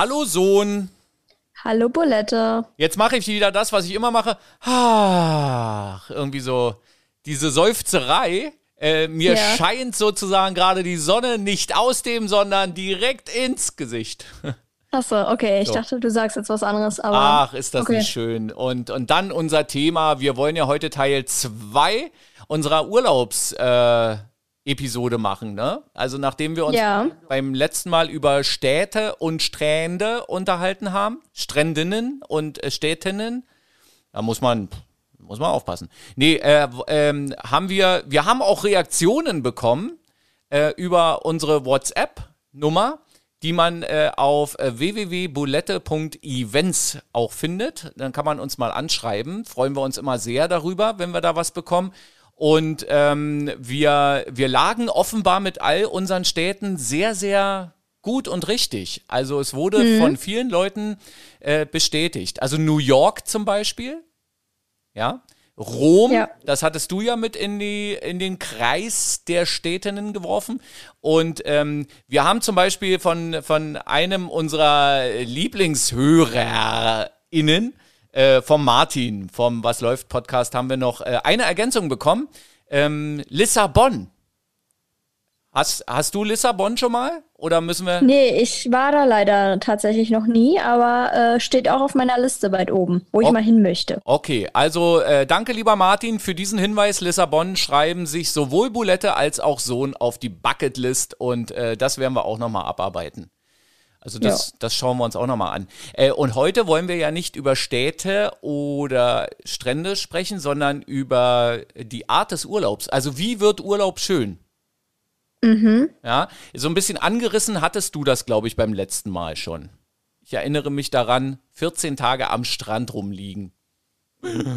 Hallo Sohn. Hallo Bulette. Jetzt mache ich wieder das, was ich immer mache. Ach, irgendwie so diese Seufzerei. Äh, mir Ja. scheint sozusagen gerade die Sonne nicht aus dem, sondern direkt ins Gesicht. Achso, okay. Ich So. dachte, du sagst jetzt was anderes, aber. Ach, ist das okay. nicht schön. Und, und dann unser Thema. Wir wollen ja heute Teil 2 unserer Urlaubsepisode äh, Episode machen. Ne? Also nachdem wir uns Ja. beim letzten Mal über Städte und Strände unterhalten haben, Strändinnen und äh, Städtinnen, da muss man, muss man aufpassen. Nee, äh, ähm, haben wir, wir haben auch Reaktionen bekommen äh, über unsere WhatsApp-Nummer, die man äh, auf äh, www.bulette.events auch findet. Dann kann man uns mal anschreiben. Freuen wir uns immer sehr darüber, wenn wir da was bekommen. Und ähm, wir, wir lagen offenbar mit all unseren Städten sehr, sehr gut und richtig. Also es wurde von vielen Leuten äh, bestätigt. Also New York zum Beispiel, ja. Rom, Ja. das hattest du ja mit in, die, in den Kreis der Städtinnen geworfen. Und ähm, wir haben zum Beispiel von, von einem unserer LieblingshörerInnen, äh, vom Martin, vom Was läuft Podcast, haben wir noch äh, eine Ergänzung bekommen. Ähm, Lissabon. Hast, hast du Lissabon schon mal? Oder müssen wir. Nee, ich war da leider tatsächlich noch nie, aber äh, steht auch auf meiner Liste weit oben, wo ich Oh. mal hin möchte. Okay, also äh, danke lieber Martin für diesen Hinweis. Lissabon schreiben sich sowohl Bulette als auch Sohn auf die Bucketlist und äh, das werden wir auch nochmal abarbeiten. Also das, das schauen wir uns auch nochmal an. Äh, und heute wollen wir ja nicht über Städte oder Strände sprechen, sondern über die Art des Urlaubs. Also wie wird Urlaub schön? Ja, so ein bisschen angerissen hattest du das, glaube ich, beim letzten Mal schon. Ich erinnere mich daran, 14 Tage am Strand rumliegen.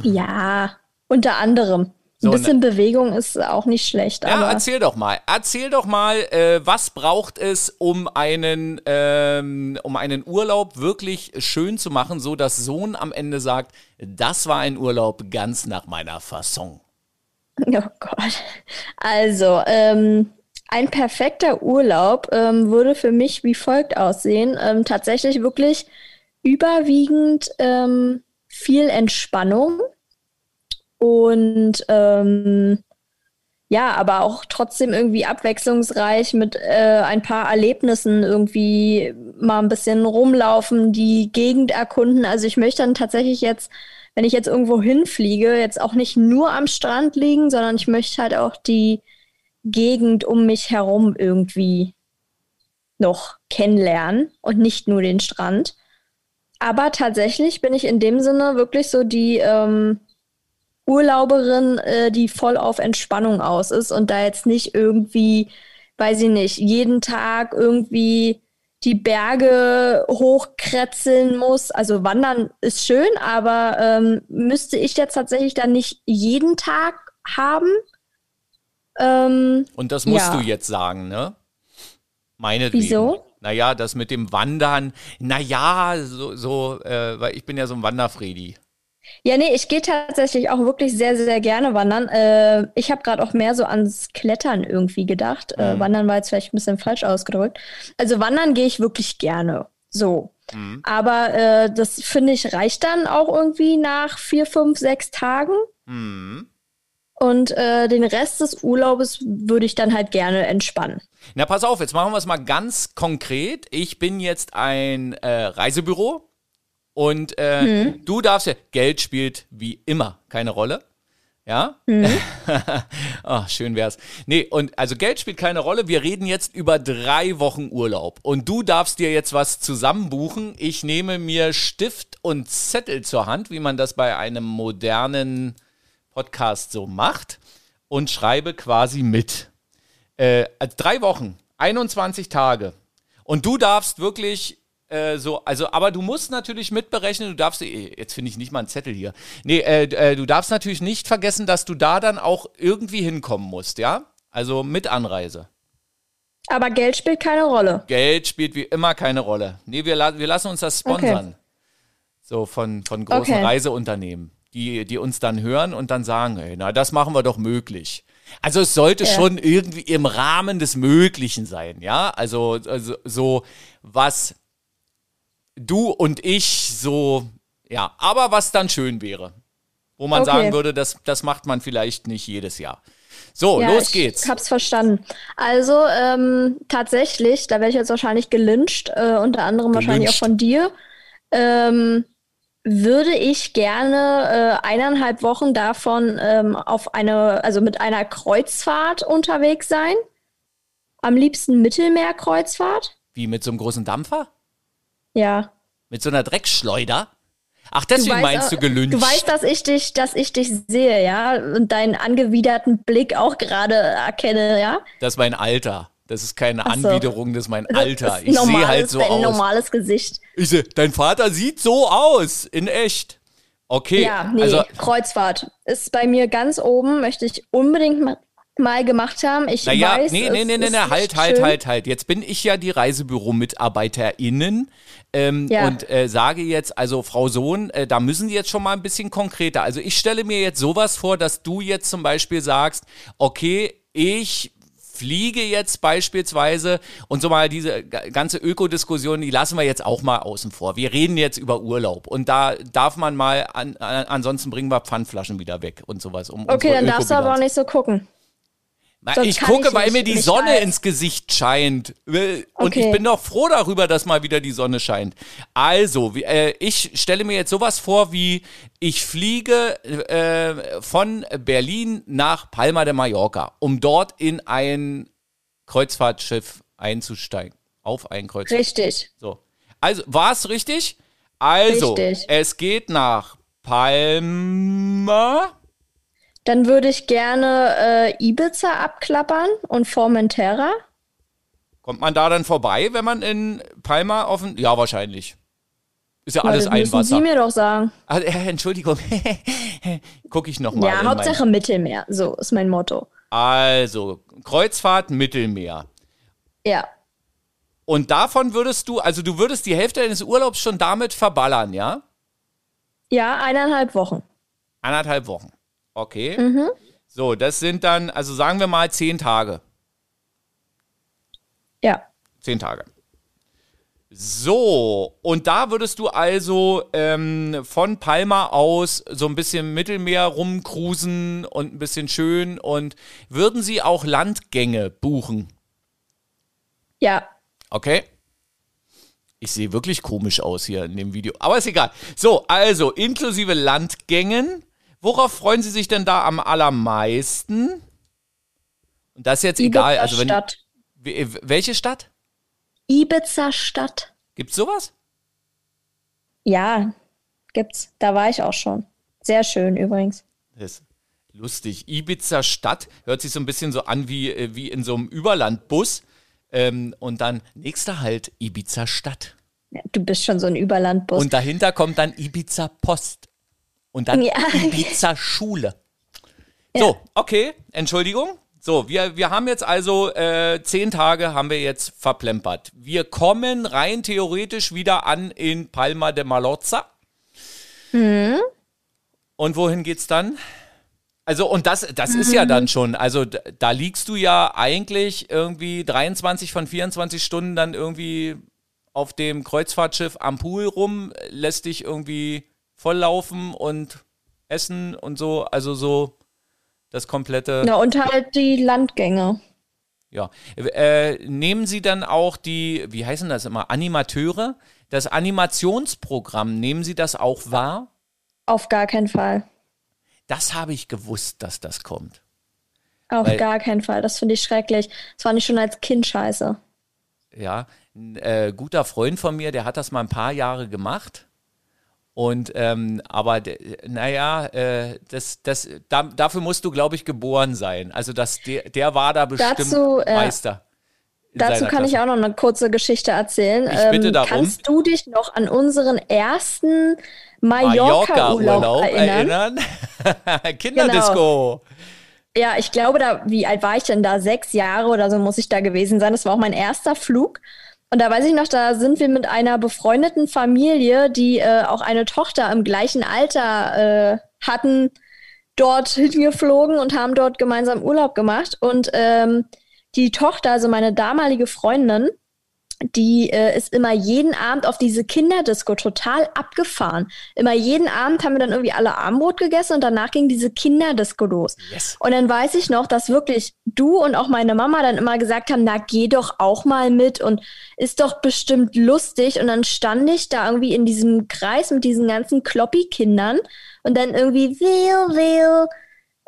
Ja, unter anderem. So, Ein bisschen Bewegung ist auch nicht schlecht, Ja, aber erzähl doch mal. Erzähl doch mal, äh, was braucht es, um einen, ähm, um einen Urlaub wirklich schön zu machen, so dass Sohn am Ende sagt, das war ein Urlaub ganz nach meiner Fasson. Oh Gott. Also, ähm, ein perfekter Urlaub ähm, würde für mich wie folgt aussehen. Ähm, tatsächlich wirklich überwiegend ähm, viel Entspannung und ähm, ja, aber auch trotzdem irgendwie abwechslungsreich mit äh, ein paar Erlebnissen irgendwie mal ein bisschen rumlaufen, die Gegend erkunden. Also ich möchte dann tatsächlich jetzt, wenn ich jetzt irgendwo hinfliege, jetzt auch nicht nur am Strand liegen, sondern ich möchte halt auch die Gegend um mich herum irgendwie noch kennenlernen und nicht nur den Strand. Aber tatsächlich bin ich in dem Sinne wirklich so die ähm, Urlauberin, äh, die voll auf Entspannung aus ist und da jetzt nicht irgendwie, weiß ich nicht, jeden Tag irgendwie die Berge hochkretzeln muss. Also wandern ist schön, aber ähm, müsste ich jetzt tatsächlich dann nicht jeden Tag haben. Ähm, Und das musst Ja. du jetzt sagen, ne? Meinetwegen. Wieso? Naja, das mit dem Wandern, naja, so, so äh, weil ich bin ja so ein Wanderfredi. Ja, nee, ich gehe tatsächlich auch wirklich sehr, sehr gerne wandern. Äh, ich habe gerade auch mehr so ans Klettern irgendwie gedacht. Äh, wandern war jetzt vielleicht ein bisschen falsch ausgedrückt. Also wandern gehe ich wirklich gerne. So. Aber äh, das finde ich reicht dann auch irgendwie nach vier, fünf, sechs Tagen. Mhm. Und äh, den Rest des Urlaubes würde ich dann halt gerne entspannen. Na, pass auf, jetzt machen wir es mal ganz konkret. Ich bin jetzt ein äh, Reisebüro und äh, du darfst ja, Geld spielt wie immer keine Rolle. Ja? Ach, schön wär's. Nee, und also Geld spielt keine Rolle. Wir reden jetzt über drei Wochen Urlaub. Und du darfst dir jetzt was zusammenbuchen. Ich nehme mir Stift und Zettel zur Hand, wie man das bei einem modernen Podcast so macht, und schreibe quasi mit. Äh, drei Wochen, 21 Tage. Und du darfst wirklich äh, so, also, aber du musst natürlich mitberechnen, du darfst, eh, jetzt finde ich nicht mal einen Zettel hier. Nee, äh, äh, du darfst natürlich nicht vergessen, dass du da dann auch irgendwie hinkommen musst, ja? Also mit Anreise. Aber Geld spielt keine Rolle. Geld spielt wie immer keine Rolle. Nee, wir, la wir lassen uns das sponsern. So von, von großen Okay. Reiseunternehmen, die, die uns dann hören und dann sagen, ey, na, das machen wir doch möglich. Also es sollte Ja. schon irgendwie im Rahmen des Möglichen sein, ja? Also, also so was du und ich so, ja, aber was dann schön wäre. Wo man Okay. sagen würde, das, das macht man vielleicht nicht jedes Jahr. So, Ja, los ich geht's. hab's verstanden. Also, ähm, tatsächlich, da werde ich jetzt wahrscheinlich gelyncht, äh, unter anderem wahrscheinlich auch Gelyncht. von dir, ähm, würde ich gerne äh, eineinhalb Wochen davon ähm, auf eine, also mit einer Kreuzfahrt unterwegs sein. Am liebsten Mittelmeerkreuzfahrt. Wie mit so einem großen Dampfer? Ja. Mit so einer Dreckschleuder? Ach, deswegen weißt, meinst du gelünscht. Du weißt, dass ich dich, dass ich dich sehe, ja, und deinen angewiderten Blick auch gerade erkenne, ja. das ist mein Alter. Das ist keine Ach so. Anwiderung, das ist mein Alter. Ist Ich sehe halt so dein aus. normales Gesicht. Ich seh, dein Vater sieht so aus, in echt. Okay, Ja, nee, also Kreuzfahrt ist bei mir ganz oben, möchte ich unbedingt ma mal gemacht haben. Ich Naja, weiß, nee, nee, nee, nee, halt, halt, halt, halt. Jetzt bin ich ja die Reisebüro-MitarbeiterInnen ähm, Ja. und äh, sage jetzt, also Frau Sohn, äh, da müssen Sie jetzt schon mal ein bisschen konkreter. Also ich stelle mir jetzt sowas vor, dass du jetzt zum Beispiel sagst, okay, ich fliege jetzt beispielsweise und so mal diese ga- ganze Ökodiskussion, die lassen wir jetzt auch mal außen vor. Wir reden jetzt über Urlaub und da darf man mal, an, an, ansonsten bringen wir Pfandflaschen wieder weg und sowas. Um Okay, dann darfst du aber auch nicht so gucken. Na, ich gucke, weil mir die Sonne weiß. ins Gesicht scheint. Und Okay. ich bin doch froh darüber, dass mal wieder die Sonne scheint. Also, äh, ich stelle mir jetzt sowas vor wie, ich fliege äh, von Berlin nach Palma de Mallorca, um dort in ein Kreuzfahrtschiff einzusteigen. Auf ein Kreuzfahrtschiff. Richtig. So. Also, war es richtig? Also, Richtig. es geht nach Palma. Dann würde ich gerne äh, Ibiza abklappern und Formentera. Kommt man da dann vorbei, wenn man in Palma offen? Ja, wahrscheinlich. Ist ja Ja, alles das ein müssen Wasser. Sie mir doch sagen. Ah, äh, Entschuldigung. Gucke ich nochmal. ja, Hauptsache Mittelmeer. So ist mein Motto. Also, Kreuzfahrt Mittelmeer. Ja. Und davon würdest du, also du würdest die Hälfte deines Urlaubs schon damit verballern, ja? Ja, eineinhalb Wochen. Anderthalb Wochen. Okay. Mhm. So, das sind dann, also sagen wir mal zehn Tage. Ja. Zehn Tage. So, und da würdest du also ähm, von Palma aus so ein bisschen Mittelmeer rumcruisen und ein bisschen schön und würden sie auch Landgänge buchen? Ja. Okay? Ich sehe wirklich komisch aus hier in dem Video, aber ist egal. So, also inklusive Landgängen. Worauf freuen Sie sich denn da am allermeisten? Und das ist jetzt egal. Also wenn, Stadt. we- welche Stadt? Ibiza Stadt. Gibt's sowas? Ja, gibt's. Da war ich auch schon. Sehr schön übrigens. Das ist lustig. Ibiza Stadt hört sich so ein bisschen so an wie, äh, wie in so einem Überlandbus. Ähm, und dann nächster Halt Ibiza Stadt. Ja, du bist schon so ein Überlandbus. Und dahinter kommt dann Ibiza Post. Und dann Ja. Ibiza Schule. So, okay, Entschuldigung. So, wir, wir haben jetzt also äh, zehn Tage haben wir jetzt verplempert. Wir kommen rein theoretisch wieder an in Palma de Mallorca. Und wohin geht's dann? Also, und das, das ist ja dann schon, also da liegst du ja eigentlich irgendwie 23 von 24 Stunden dann irgendwie auf dem Kreuzfahrtschiff am Pool rum, lässt dich irgendwie volllaufen und essen und so, also so das komplette. Ja, und halt die Landgänge. Ja. Äh, nehmen Sie dann auch die, wie heißen das immer, Animateure? Das Animationsprogramm, nehmen Sie das auch wahr? Auf gar keinen Fall. Das habe ich gewusst, dass das kommt. Auf Weil- gar keinen Fall. Das finde ich schrecklich. Das fand ich schon als Kind scheiße. Ja, ein äh, guter Freund von mir, der hat das mal ein paar Jahre gemacht. Und ähm, aber naja, äh, das, das, da, dafür musst du, glaube ich, geboren sein. Also das, der, der war da bestimmt Dazu, äh, Meister. Dazu kann ich Klasse. auch noch eine kurze Geschichte erzählen. Ähm, Ich bitte darum. Kannst du dich noch an unseren ersten Mallorca-Urlaub Mallorca-Urlaub erinnern? erinnern. Kinderdisco. Ja, ich glaube, da, wie alt war ich denn da? Sechs Jahre oder so muss ich da gewesen sein. Das war auch mein erster Flug. Und da weiß ich noch, da sind wir mit einer befreundeten Familie, die äh, auch eine Tochter im gleichen Alter äh, hatten, dort hingeflogen und haben dort gemeinsam Urlaub gemacht. Und ähm, die Tochter, also meine damalige Freundin, die äh, ist immer jeden Abend auf diese Kinderdisco total abgefahren. Immer jeden Abend haben wir dann irgendwie alle Armbrot gegessen und danach ging diese Kinderdisco los. Yes. Und dann weiß ich noch, dass wirklich du und auch meine Mama dann immer gesagt haben, na geh doch auch mal mit und ist doch bestimmt lustig. Und dann stand ich da irgendwie in diesem Kreis mit diesen ganzen Kloppi-Kindern und dann irgendwie will, will,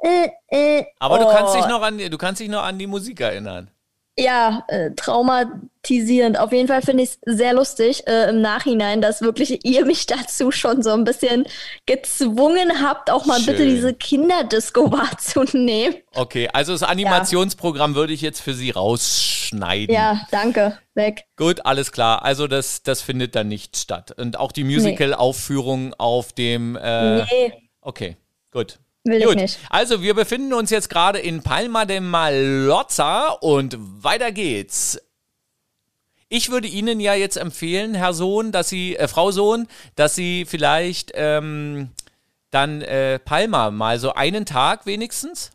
äh, äh, Aber oh. du kannst dich noch an du kannst dich noch an die Musik erinnern ja, äh, traumatisierend. Auf jeden Fall finde ich es sehr lustig äh, im Nachhinein, dass wirklich ihr mich dazu schon so ein bisschen gezwungen habt, auch mal Schön. bitte diese Kinderdisco wahrzunehmen. Okay, also das Animationsprogramm ja. würde ich jetzt für Sie rausschneiden. Ja, danke. Weg. Gut, alles klar. Also das, das findet dann nicht statt. Und auch die Musical-Aufführung auf dem. Äh, nee. Okay, gut. Will Gut. ich nicht. Also, wir befinden uns jetzt gerade in Palma de Mallorca und weiter geht's. Ich würde Ihnen ja jetzt empfehlen, Herr Sohn, dass Sie, äh, Frau Sohn, dass Sie vielleicht ähm, dann äh, Palma mal so einen Tag wenigstens.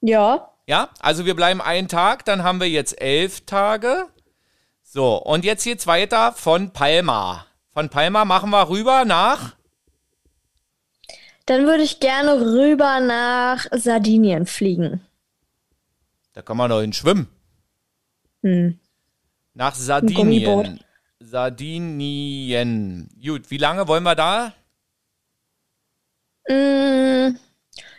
Ja. Ja, also wir bleiben einen Tag, dann haben wir jetzt elf Tage. So, und jetzt geht's weiter von Palma. Von Palma machen wir rüber nach dann würde ich gerne rüber nach Sardinien fliegen. Da kann man doch hin schwimmen. Hm. Nach Sardinien. Sardinien. Gut, wie lange wollen wir da? Mm,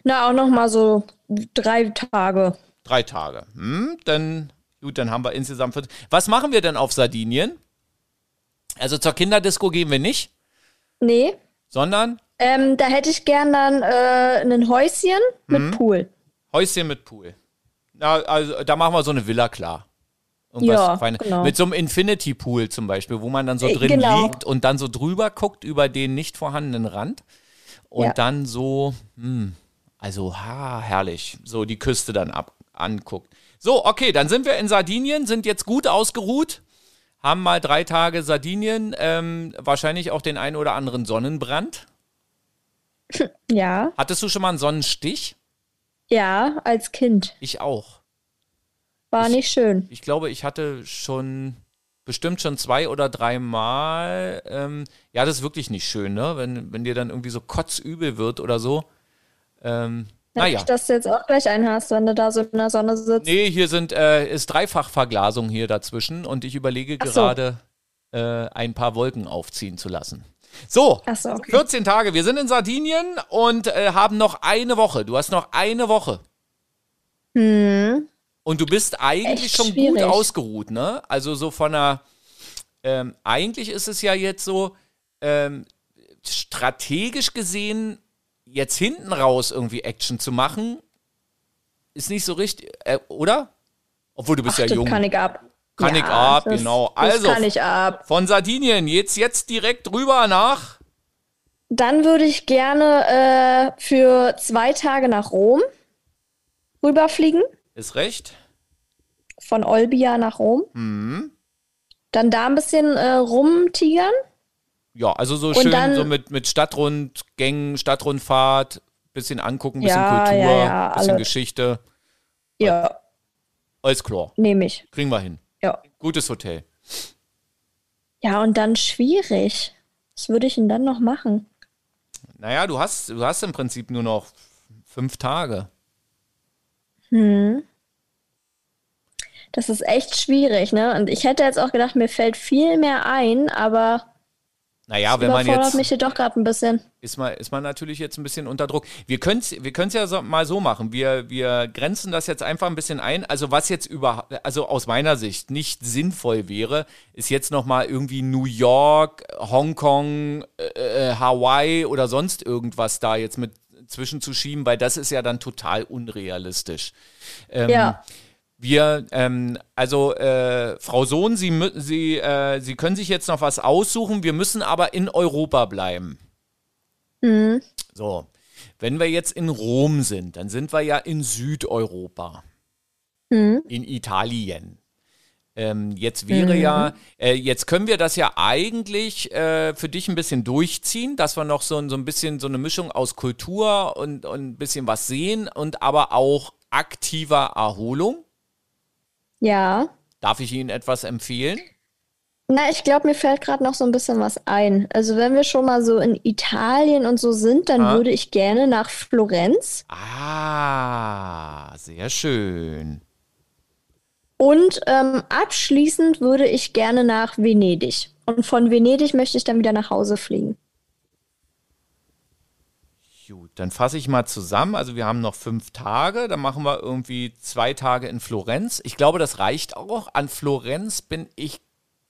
na, auch noch mal so drei Tage. Drei Tage. Hm, dann, gut, dann haben wir insgesamt. Was machen wir denn auf Sardinien? Also zur Kinderdisco gehen wir nicht? Nee. Sondern? Ähm, da hätte ich gern dann äh, ein Häuschen mit mhm. Pool. Häuschen mit Pool. Na, also da machen wir so eine Villa klar. ja, genau. Mit so einem Infinity Pool zum Beispiel, wo man dann so äh, drin genau. liegt und dann so drüber guckt über den nicht vorhandenen Rand. Und ja. dann so, hm, also ha, herrlich, so die Küste dann ab, anguckt. So, okay, dann sind wir in Sardinien, sind jetzt gut ausgeruht, haben mal drei Tage Sardinien, ähm, wahrscheinlich auch den einen oder anderen Sonnenbrand. Ja. Hattest du schon mal einen Sonnenstich? Ja, als Kind. Ich auch. War ich, nicht schön. Ich glaube, ich hatte schon bestimmt schon zwei oder dreimal. Ähm, ja, das ist wirklich nicht schön, ne? Wenn, wenn dir dann irgendwie so kotzübel wird oder so. Ähm, naja. Nicht, dass du jetzt auch gleich einen hast, wenn du da so in der Sonne sitzt. Nee, hier sind, äh, ist Dreifachverglasung hier dazwischen und ich überlege so. gerade, äh, ein paar Wolken aufziehen zu lassen. So, so okay. 14 Tage. Wir sind in Sardinien und äh, haben noch eine Woche. Du hast noch eine Woche. Hm. Und du bist eigentlich Echt schon schwierig. gut ausgeruht, ne? Also so von einer. Ähm, eigentlich ist es ja jetzt so, ähm, strategisch gesehen, jetzt hinten raus irgendwie Action zu machen, ist nicht so richtig, äh, oder? Obwohl du bist Ach, ja jung. kann ich ab. Kann ja, ich ab, das, genau. Also, kann ich ab. von Sardinien jetzt, jetzt direkt rüber nach. Dann würde ich gerne äh, für zwei Tage nach Rom rüberfliegen. Ist recht. Von Olbia nach Rom. Mhm. Dann da ein bisschen äh, rumtigern. Ja, also so Und schön dann, so mit, mit Stadtrundgängen, Stadtrundfahrt, bisschen angucken, bisschen ja, Kultur, ja, bisschen alle. Geschichte. Ja. Alles klar. Nehme ich. Kriegen wir hin. Ja. Gutes Hotel. Ja, und dann schwierig. Was würde ich denn dann noch machen? Naja, du hast, du hast im Prinzip nur noch fünf Tage. Hm. Das ist echt schwierig, ne? Und ich hätte jetzt auch gedacht, mir fällt viel mehr ein, aber naja, wenn man jetzt. mich hier doch gerade ein bisschen. Ist man, ist man natürlich jetzt ein bisschen unter Druck. Wir können es wir ja so, mal so machen. Wir, wir grenzen das jetzt einfach ein bisschen ein. Also, was jetzt über, also aus meiner Sicht nicht sinnvoll wäre, ist jetzt nochmal irgendwie New York, Hongkong, äh, äh, Hawaii oder sonst irgendwas da jetzt mit zwischenzuschieben, weil das ist ja dann total unrealistisch. Ähm, ja. Wir, ähm, also äh, Frau Sohn, Sie, Sie, äh, Sie können sich jetzt noch was aussuchen. Wir müssen aber in Europa bleiben. Mhm. So, wenn wir jetzt in Rom sind, dann sind wir ja in Südeuropa, mhm. in Italien. Ähm, jetzt wäre mhm. ja, äh, jetzt können wir das ja eigentlich äh, für dich ein bisschen durchziehen, dass wir noch so, so ein bisschen so eine Mischung aus Kultur und, und ein bisschen was sehen und aber auch aktiver Erholung. Ja. Darf ich Ihnen etwas empfehlen? Na, ich glaube, mir fällt gerade noch so ein bisschen was ein. Also wenn wir schon mal so in Italien und so sind, dann Ah. würde ich gerne nach Florenz. Ah, sehr schön. Und ähm, abschließend würde ich gerne nach Venedig. Und von Venedig möchte ich dann wieder nach Hause fliegen. Gut, dann fasse ich mal zusammen. Also wir haben noch fünf Tage, dann machen wir irgendwie zwei Tage in Florenz. Ich glaube, das reicht auch. An Florenz bin ich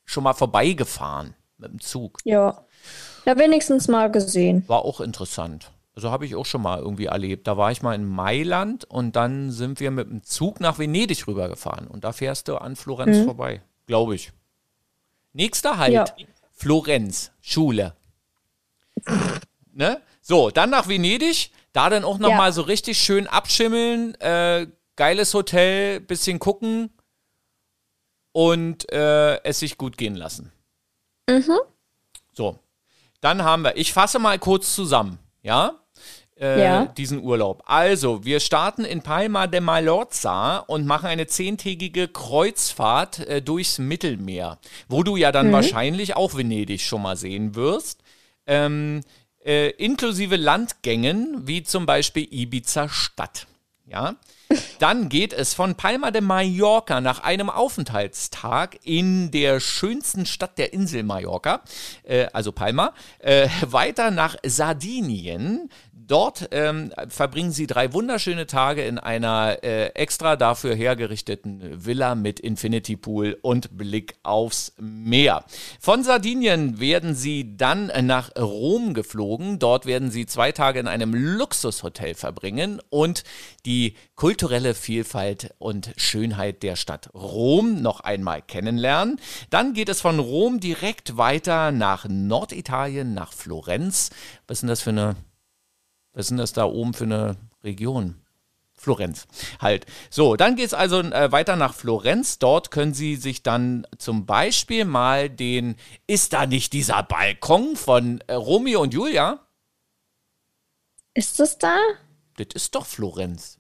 schon mal vorbeigefahren mit dem Zug. Ja. Ja, wenigstens mal gesehen. War auch interessant. Also habe ich auch schon mal irgendwie erlebt. Da war ich mal in Mailand und dann sind wir mit dem Zug nach Venedig rübergefahren. Und da fährst du an Florenz vorbei, glaube ich. Nächster Halt, Ja. Florenz, Schule. ne? So, dann nach Venedig, da dann auch nochmal Ja. so richtig schön abschimmeln, äh, geiles Hotel, bisschen gucken und äh, es sich gut gehen lassen. So, dann haben wir, ich fasse mal kurz zusammen, ja? Äh, Ja. Diesen Urlaub. Also, wir starten in Palma de Mallorca und machen eine zehntägige Kreuzfahrt äh, durchs Mittelmeer, wo du ja dann wahrscheinlich auch Venedig schon mal sehen wirst. Ähm, äh, inklusive Landgängen, wie zum Beispiel Ibiza Stadt. Ja. Dann geht es von Palma de Mallorca nach einem Aufenthaltstag in der schönsten Stadt der Insel Mallorca, äh, also Palma, äh, weiter nach Sardinien. Dort ähm, verbringen sie drei wunderschöne Tage in einer äh, extra dafür hergerichteten Villa mit Infinity Pool und Blick aufs Meer. Von Sardinien werden sie dann nach Rom geflogen. Dort werden sie zwei Tage in einem Luxushotel verbringen und die kulturelle Vielfalt und Schönheit der Stadt Rom noch einmal kennenlernen. Dann geht es von Rom direkt weiter nach Norditalien, nach Florenz. Was ist denn das für eine was ist denn das da oben für eine Region? Florenz halt. So, dann geht es also äh, weiter nach Florenz. Dort können Sie sich dann zum Beispiel mal den, ist da nicht dieser Balkon von äh, Romeo und Julia? Ist es da? Das ist doch Florenz.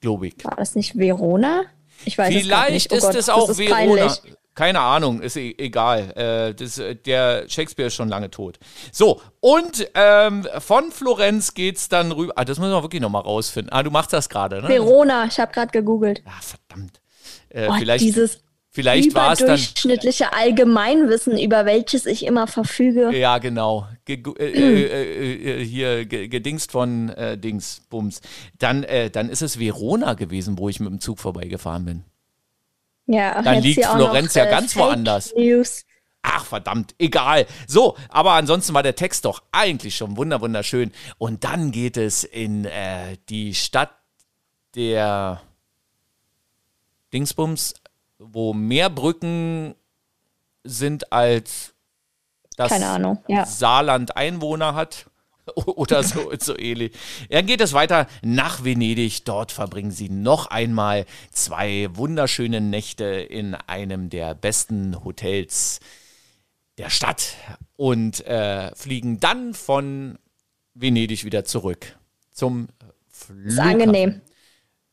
Glaube ich. War das nicht Verona? Ich weiß es Vielleicht nicht. Oh ist Gott, es das auch Verona. peinlich. Keine Ahnung, ist e egal. Äh, das, äh, der Shakespeare ist schon lange tot. So, und ähm, von Florenz geht's dann rüber. Ah, das müssen wir wirklich nochmal rausfinden. Ah, du machst das gerade, ne? Verona, ich habe gerade gegoogelt. Ah, verdammt. Äh, Oh, vielleicht dieses vielleicht war es dann. überdurchschnittliche Allgemeinwissen, über welches ich immer verfüge. Ja, genau. Ge äh, äh, äh, hier ge gedingst von Dings, Bums. Dann, dann ist es Verona gewesen, wo ich mit dem Zug vorbeigefahren bin. Ja, Dann liegt Florenz ja ganz Fake woanders. News. Ach, verdammt, egal. So, aber ansonsten war der Text doch eigentlich schon wunder wunderschön. Und dann geht es in äh, die Stadt der Dingsbums, wo mehr Brücken sind als das. Saarland Einwohner hat. Oder so, so ähnlich. Dann geht es weiter nach Venedig. Dort verbringen sie noch einmal zwei wunderschöne Nächte in einem der besten Hotels der Stadt und äh, fliegen dann von Venedig wieder zurück zum Ist Flughafen. angenehm.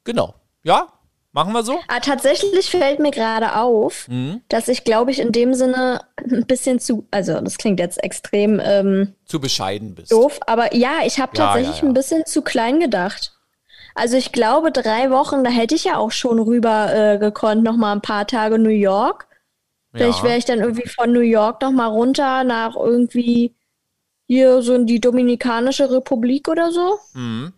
Genau. Ja, machen wir so. Ah, tatsächlich fällt mir gerade auf, Mhm. dass ich, glaube ich, in dem Sinne ein bisschen zu, also das klingt jetzt extrem ähm, Zu bescheiden bist. doof, aber ja, ich habe Ja, tatsächlich ja, ja. ein bisschen zu klein gedacht. Also ich glaube, drei Wochen, da hätte ich ja auch schon rüber äh, gekonnt, noch mal ein paar Tage New York. Vielleicht wäre ich dann irgendwie von New York noch mal runter nach irgendwie hier so in die Dominikanische Republik oder so. Mhm.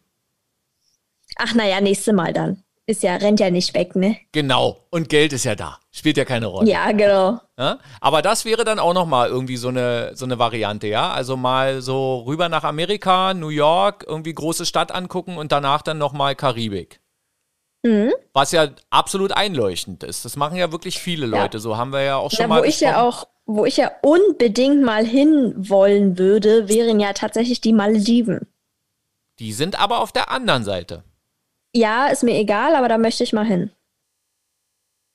Ach naja, nächste Mal dann. Ist ja, rennt ja nicht weg, ne? Genau. Und Geld ist ja da. Spielt ja keine Rolle. Ja, genau. Ja? Aber das wäre dann auch nochmal irgendwie so eine, so eine Variante, ja? Also mal so rüber nach Amerika, New York, irgendwie große Stadt angucken und danach dann nochmal Karibik. Mhm. Was ja absolut einleuchtend ist. Das machen ja wirklich viele Leute. So haben wir ja auch schon Ja, mal wo ich ja auch, wo ich ja unbedingt mal hin wollen würde, wären ja tatsächlich die Malediven. Die sind aber auf der anderen Seite. Ja, ist mir egal, aber da möchte ich mal hin.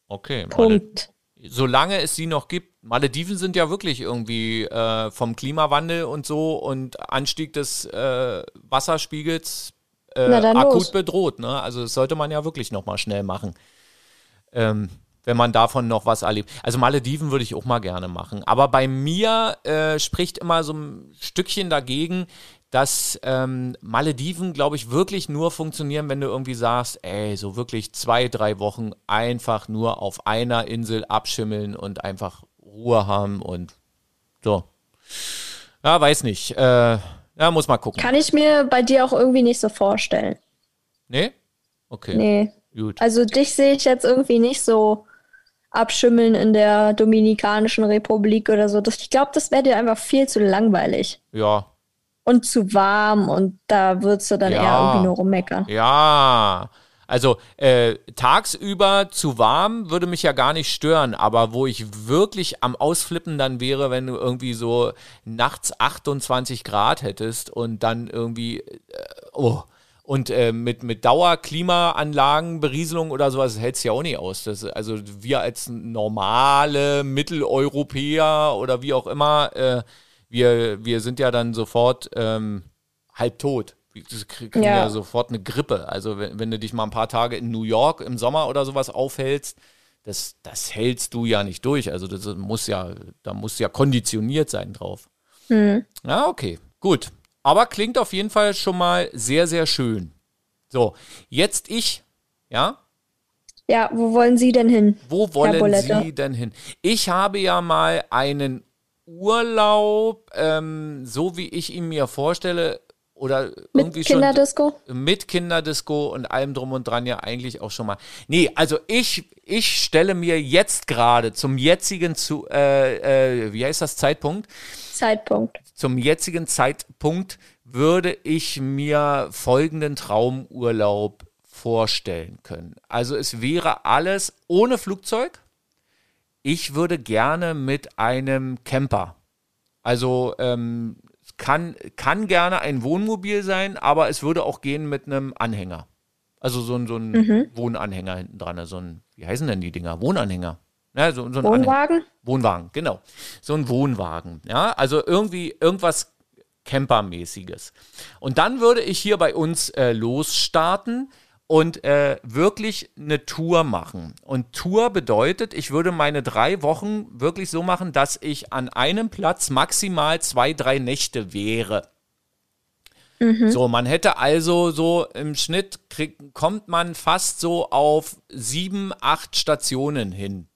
Okay. Punkt. solange es sie noch gibt. Malediven sind ja wirklich irgendwie äh, vom Klimawandel und so und Anstieg des äh, Wasserspiegels äh, akut los. bedroht. Ne? Also das sollte man ja wirklich nochmal schnell machen. Ähm, wenn man davon noch was erlebt. Also Malediven würde ich auch mal gerne machen. Aber bei mir äh, spricht immer so ein Stückchen dagegen, dass ähm, Malediven, glaube ich, wirklich nur funktionieren, wenn du irgendwie sagst, ey, so wirklich zwei, drei Wochen einfach nur auf einer Insel abschimmeln und einfach Ruhe haben und so. Ja, weiß nicht. Äh, ja, muss mal gucken. Kann ich mir bei dir auch irgendwie nicht so vorstellen. Nee? Okay. Nee. Gut. Also dich sehe ich jetzt irgendwie nicht so abschimmeln in der Dominikanischen Republik oder so. Das, ich glaube, das wäre dir einfach viel zu langweilig. Ja. Und zu warm und da würdest du dann ja. eher irgendwie nur rummeckern. Ja. Also äh, tagsüber zu warm würde mich ja gar nicht stören, aber wo ich wirklich am Ausflippen dann wäre, wenn du irgendwie so nachts 28 Grad hättest und dann irgendwie, äh, oh, und äh, mit, mit Dauerklimaanlagen, Berieselung oder sowas hält es ja auch nicht aus. Das, also wir als normale Mitteleuropäer oder wie auch immer, äh, wir, wir sind ja dann sofort ähm, halb tot. Wir kriegen ja. ja. sofort eine Grippe. Also wenn, wenn du dich mal ein paar Tage in New York im Sommer oder sowas aufhältst, das, das hältst du ja nicht durch. Also das muss ja, da muss ja konditioniert sein drauf. Hm. Ja, okay, gut. Aber klingt auf jeden Fall schon mal sehr, sehr schön. So, jetzt ich, ja? Ja, wo wollen Sie denn hin? Wo wollen Sie denn hin? Ich habe ja mal einen Urlaub, ähm, so wie ich ihn mir vorstelle, oder irgendwie mit Kinderdisco? schon mit Kinderdisco und allem drum und dran ja eigentlich auch schon mal. Nee, also ich, ich stelle mir jetzt gerade zum jetzigen zu, äh, äh, wie heißt das Zeitpunkt? Zeitpunkt. Zum jetzigen Zeitpunkt würde ich mir folgenden Traumurlaub vorstellen können. Also es wäre alles ohne Flugzeug. Ich würde gerne mit einem Camper. Also ähm, kann, kann gerne ein Wohnmobil sein, aber es würde auch gehen mit einem Anhänger. Also so ein, so ein mhm. Wohnanhänger hinten dran. So ein, wie heißen denn die Dinger? Wohnanhänger. Ja, so, so ein Wohnwagen? Anhänger. Wohnwagen, genau. So ein Wohnwagen. Ja, also irgendwie irgendwas Campermäßiges. Und dann würde ich hier bei uns äh, losstarten und äh, wirklich eine Tour machen. Und Tour bedeutet, ich würde meine drei Wochen wirklich so machen, dass ich an einem Platz maximal zwei, drei Nächte wäre. Mhm. So, man hätte also so im Schnitt krieg, kommt man fast so auf sieben, acht Stationen hin.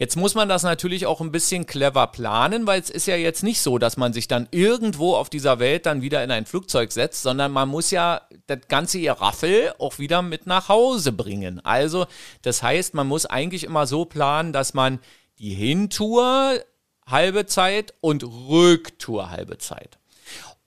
Jetzt muss man das natürlich auch ein bisschen clever planen, weil es ist ja jetzt nicht so, dass man sich dann irgendwo auf dieser Welt dann wieder in ein Flugzeug setzt, sondern man muss ja das ganze Raffel auch wieder mit nach Hause bringen. Also, das heißt, man muss eigentlich immer so planen, dass man die Hintour halbe Zeit und Rücktour halbe Zeit.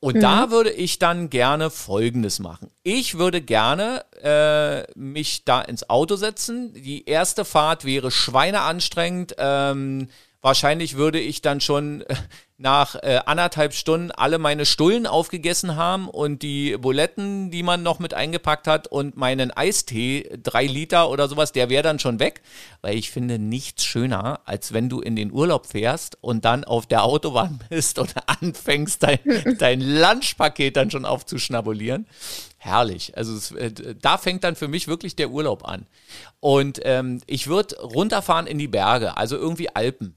Und mhm. da würde ich dann gerne Folgendes machen. Ich würde gerne äh, mich da ins Auto setzen. Die erste Fahrt wäre schweineanstrengend. Ähm, wahrscheinlich würde ich dann schon äh, nach äh, anderthalb Stunden alle meine Stullen aufgegessen haben und die Buletten, die man noch mit eingepackt hat und meinen Eistee, drei Liter oder sowas, der wäre dann schon weg, weil ich finde nichts schöner, als wenn du in den Urlaub fährst und dann auf der Autobahn bist und anfängst, dein, dein Lunchpaket dann schon aufzuschnabulieren. Herrlich. Also es, äh, da fängt dann für mich wirklich der Urlaub an. Und ähm, ich würde runterfahren in die Berge, also irgendwie Alpen.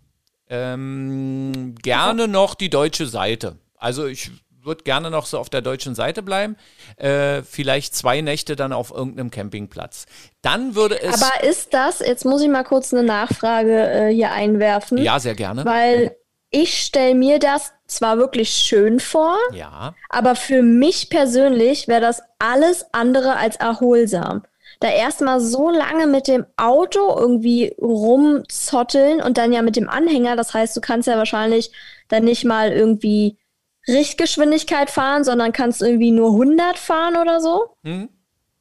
Ähm, gerne noch die deutsche Seite. Also ich würde gerne noch so auf der deutschen Seite bleiben. Äh, vielleicht zwei Nächte dann auf irgendeinem Campingplatz. Dann würde es. Aber ist das, jetzt muss ich mal kurz eine Nachfrage äh, hier einwerfen. Ja, sehr gerne. Weil ich stelle mir das zwar wirklich schön vor, ja. aber für mich persönlich wäre das alles andere als erholsam da erstmal so lange mit dem Auto irgendwie rumzotteln und dann ja mit dem Anhänger. Das heißt, du kannst ja wahrscheinlich dann nicht mal irgendwie Richtgeschwindigkeit fahren, sondern kannst irgendwie nur 100 fahren oder so. Mhm.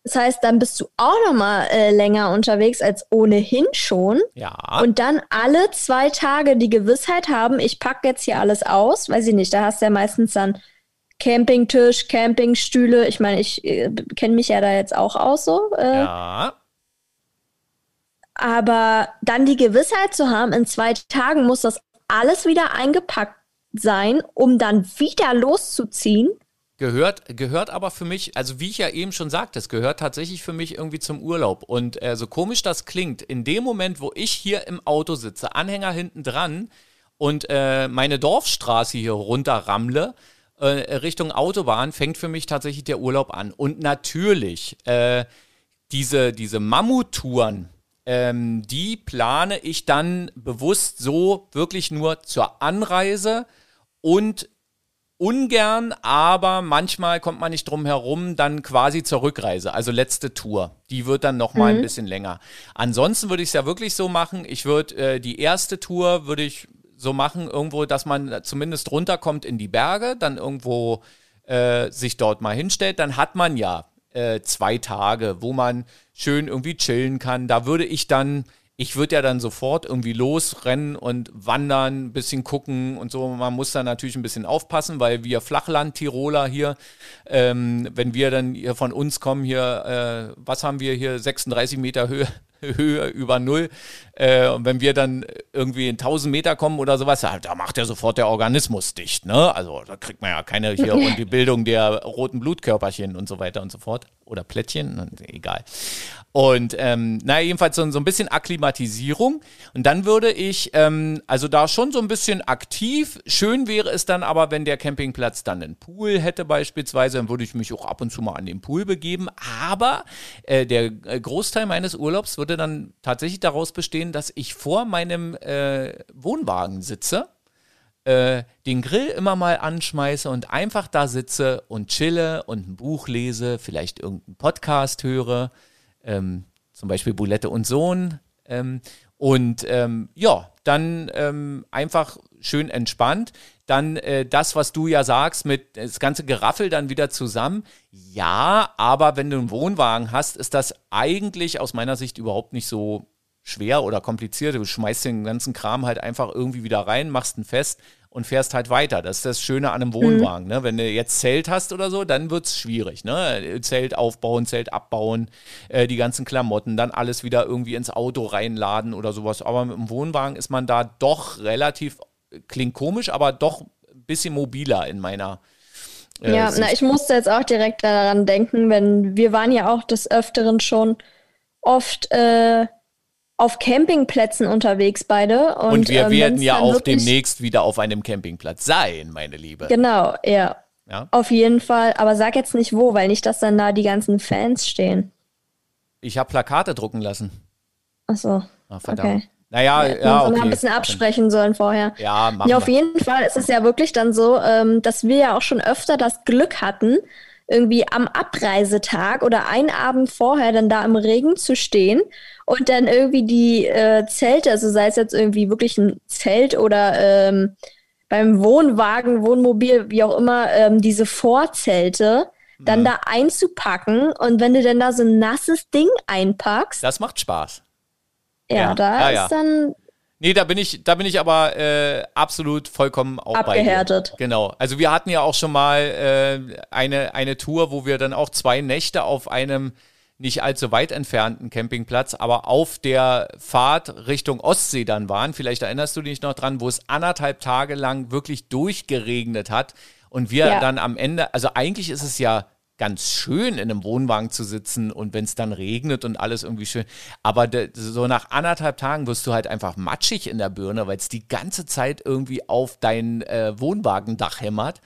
Das heißt, dann bist du auch noch mal äh, länger unterwegs als ohnehin schon. Ja. Und dann alle zwei Tage die Gewissheit haben, ich packe jetzt hier alles aus. Weiß ich nicht, da hast du ja meistens dann Campingtisch, Campingstühle. Ich meine, ich äh, kenne mich ja da jetzt auch aus so. Äh, ja. Aber dann die Gewissheit zu haben, in zwei Tagen muss das alles wieder eingepackt sein, um dann wieder loszuziehen. Gehört, gehört aber für mich, also wie ich ja eben schon sagte, es gehört tatsächlich für mich irgendwie zum Urlaub. Und äh, so komisch das klingt, in dem Moment, wo ich hier im Auto sitze, Anhänger hinten dran und äh, meine Dorfstraße hier runterrammle, äh, Richtung Autobahn, fängt für mich tatsächlich der Urlaub an. Und natürlich, äh, diese, diese Mammuttouren, ähm, die plane ich dann bewusst so wirklich nur zur Anreise und ungern, aber manchmal kommt man nicht drum herum, dann quasi zur Rückreise, also letzte Tour. Die wird dann noch mal mhm. ein bisschen länger. Ansonsten würde ich es ja wirklich so machen, ich würde äh, die erste Tour würde ich so machen irgendwo, dass man zumindest runterkommt in die Berge, dann irgendwo äh, sich dort mal hinstellt, dann hat man ja äh, zwei Tage, wo man schön irgendwie chillen kann. Da würde ich dann ich würde ja dann sofort irgendwie losrennen und wandern, ein bisschen gucken und so. Man muss da natürlich ein bisschen aufpassen, weil wir Flachland-Tiroler hier, ähm, wenn wir dann hier von uns kommen, hier, äh, was haben wir hier, 36 Meter Höhe, Höhe über Null. Äh, und wenn wir dann irgendwie in 1000 Meter kommen oder sowas, da macht ja sofort der Organismus dicht. Ne? Also da kriegt man ja keine hier und die Bildung der roten Blutkörperchen und so weiter und so fort. Oder Plättchen, egal. Und ähm, naja, jedenfalls so, so ein bisschen Akklimatisierung. Und dann würde ich, ähm, also da schon so ein bisschen aktiv. Schön wäre es dann aber, wenn der Campingplatz dann einen Pool hätte beispielsweise, dann würde ich mich auch ab und zu mal an den Pool begeben. Aber äh, der äh, Großteil meines Urlaubs würde dann tatsächlich daraus bestehen, dass ich vor meinem äh, Wohnwagen sitze. Äh, den Grill immer mal anschmeiße und einfach da sitze und chille und ein Buch lese, vielleicht irgendeinen Podcast höre, ähm, zum Beispiel Bulette und Sohn. Ähm, und ähm, ja, dann ähm, einfach schön entspannt. Dann äh, das, was du ja sagst, mit das ganze Geraffel dann wieder zusammen. Ja, aber wenn du einen Wohnwagen hast, ist das eigentlich aus meiner Sicht überhaupt nicht so schwer oder kompliziert. Du schmeißt den ganzen Kram halt einfach irgendwie wieder rein, machst ihn fest und fährst halt weiter. Das ist das Schöne an einem mhm. Wohnwagen. Mhm. Ne? Wenn du jetzt Zelt hast oder so, dann wird es schwierig. Ne? Zelt aufbauen, Zelt abbauen, äh, die ganzen Klamotten, dann alles wieder irgendwie ins Auto reinladen oder sowas. Aber mit dem Wohnwagen ist man da doch relativ, klingt komisch, aber doch ein bisschen mobiler in meiner äh, ja, na, ich musste jetzt auch direkt daran denken, wenn wir waren ja auch des Öfteren schon oft äh, auf Campingplätzen unterwegs beide. Und, und wir ähm, werden ja auch demnächst wieder auf einem Campingplatz sein, meine Liebe. Genau, ja. ja. Auf jeden Fall. Aber sag jetzt nicht wo, weil nicht, dass dann da die ganzen Fans stehen. Ich habe Plakate drucken lassen. Ach so. Ach, verdammt. Okay. Naja, ja, ja okay. ein bisschen absprechen sollen vorher. Ja, machen ja, auf wir. jeden Fall ist es ja wirklich dann so, ähm, dass wir ja auch schon öfter das Glück hatten, irgendwie am Abreisetag oder einen Abend vorher dann da im Regen zu stehen und dann irgendwie die äh, Zelte, also sei es jetzt irgendwie wirklich ein Zelt oder ähm, beim Wohnwagen, Wohnmobil, wie auch immer, ähm, diese Vorzelte dann mhm. da einzupacken und wenn du dann da so ein nasses Ding einpackst. Das macht Spaß. Ja, ja. da ja, ist dann. Nee, da bin ich, da bin ich aber äh, absolut vollkommen auch Abgehärtet. bei dir. Genau. Also wir hatten ja auch schon mal äh, eine, eine Tour, wo wir dann auch zwei Nächte auf einem nicht allzu weit entfernten Campingplatz, aber auf der Fahrt Richtung Ostsee dann waren. Vielleicht erinnerst du dich noch dran, wo es anderthalb Tage lang wirklich durchgeregnet hat und wir ja. dann am Ende, also eigentlich ist es ja ganz schön, in einem Wohnwagen zu sitzen und wenn es dann regnet und alles irgendwie schön. Aber de, so nach anderthalb Tagen wirst du halt einfach matschig in der Birne, weil es die ganze Zeit irgendwie auf dein äh, Wohnwagendach hämmert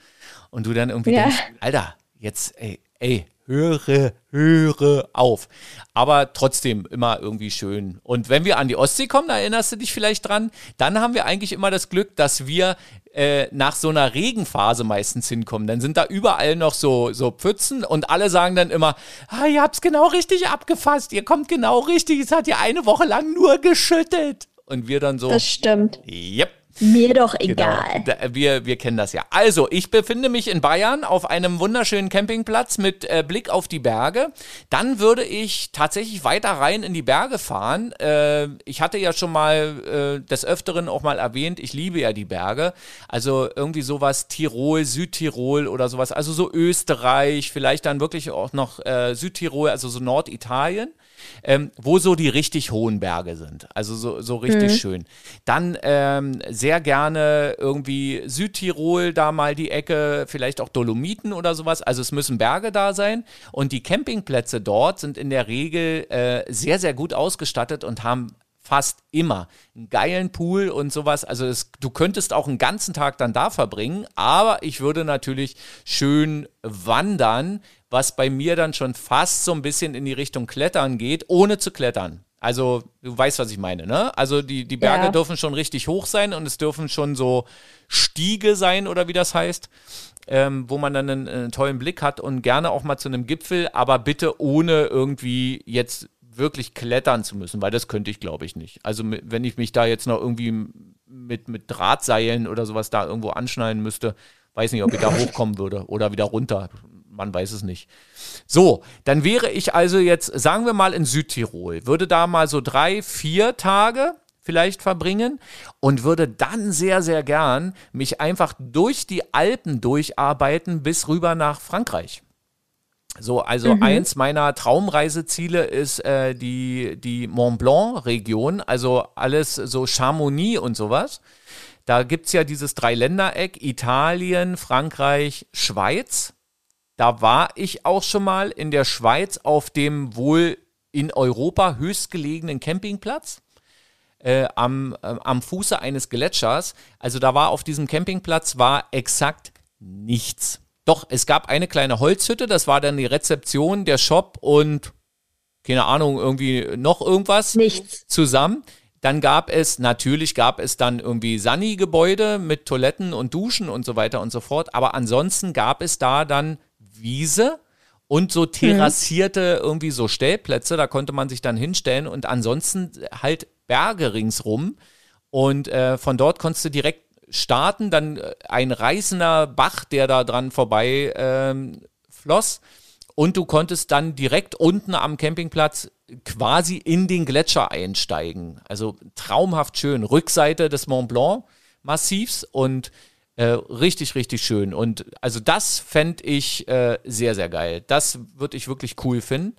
und du dann irgendwie ja. denkst, Alter, jetzt, ey, ey, höre, höre auf. Aber trotzdem immer irgendwie schön. Und wenn wir an die Ostsee kommen, da erinnerst du dich vielleicht dran, dann haben wir eigentlich immer das Glück, dass wir äh, nach so einer Regenphase meistens hinkommen. Dann sind da überall noch so, so Pfützen und alle sagen dann immer, ah, ihr habt's genau richtig abgefasst, ihr kommt genau richtig, es hat ja eine Woche lang nur geschüttet. Und wir dann so. Das stimmt. Yep. Mir doch genau. egal. Genau. Wir, wir kennen das ja. Also, ich befinde mich in Bayern auf einem wunderschönen Campingplatz mit äh, Blick auf die Berge. Dann würde ich tatsächlich weiter rein in die Berge fahren. Äh, ich hatte ja schon mal äh, des Öfteren auch mal erwähnt, ich liebe ja die Berge. Also irgendwie sowas Tirol, Südtirol oder sowas. Also so Österreich, vielleicht dann wirklich auch noch äh, Südtirol, also so Norditalien. Ähm, wo so die richtig hohen Berge sind. Also so, so richtig mhm. schön. Dann ähm, sehr gerne irgendwie Südtirol, da mal die Ecke, vielleicht auch Dolomiten oder sowas. Also es müssen Berge da sein. Und die Campingplätze dort sind in der Regel äh, sehr, sehr gut ausgestattet und haben fast immer einen geilen Pool und sowas. Also es, du könntest auch einen ganzen Tag dann da verbringen, aber ich würde natürlich schön wandern, was bei mir dann schon fast so ein bisschen in die Richtung Klettern geht, ohne zu klettern. Also du weißt, was ich meine, ne? Also die, die Berge ja. dürfen schon richtig hoch sein und es dürfen schon so Stiege sein oder wie das heißt. Ähm, wo man dann einen, einen, tollen Blick hat und gerne auch mal zu einem Gipfel, aber bitte ohne irgendwie jetzt wirklich klettern zu müssen, weil das könnte ich, glaube ich, nicht. Also wenn ich mich da jetzt noch irgendwie mit, mit Drahtseilen oder sowas da irgendwo anschneiden müsste, weiß nicht, ob ich da hochkommen würde oder wieder runter. Man weiß es nicht. So, dann wäre ich also jetzt, sagen wir mal in Südtirol, würde da mal so drei, vier Tage vielleicht verbringen und würde dann sehr, sehr gern mich einfach durch die Alpen durcharbeiten bis rüber nach Frankreich. So, also mhm. eins meiner Traumreiseziele ist äh, die, die Mont Blanc-Region, also alles so Chamonix und sowas. Da gibt es ja dieses Dreiländereck, Italien, Frankreich, Schweiz. Da war ich auch schon mal in der Schweiz auf dem wohl in Europa höchstgelegenen Campingplatz. Äh, am, äh, am Fuße eines Gletschers. Also da war auf diesem Campingplatz war exakt nichts. Doch, es gab eine kleine Holzhütte, das war dann die Rezeption, der Shop und keine Ahnung, irgendwie noch irgendwas Nichts. zusammen. Dann gab es, natürlich gab es dann irgendwie Sani-Gebäude mit Toiletten und Duschen und so weiter und so fort. Aber ansonsten gab es da dann Wiese und so terrassierte mhm. irgendwie so Stellplätze, da konnte man sich dann hinstellen und ansonsten halt Berge ringsrum. Und äh, von dort konntest du direkt starten, dann äh, ein reißender Bach, der da dran vorbei ähm, floss. Und du konntest dann direkt unten am Campingplatz quasi in den Gletscher einsteigen. Also traumhaft schön. Rückseite des Mont Blanc Massivs und äh, richtig, richtig schön. Und also das fände ich äh, sehr, sehr geil. Das würde ich wirklich cool finden.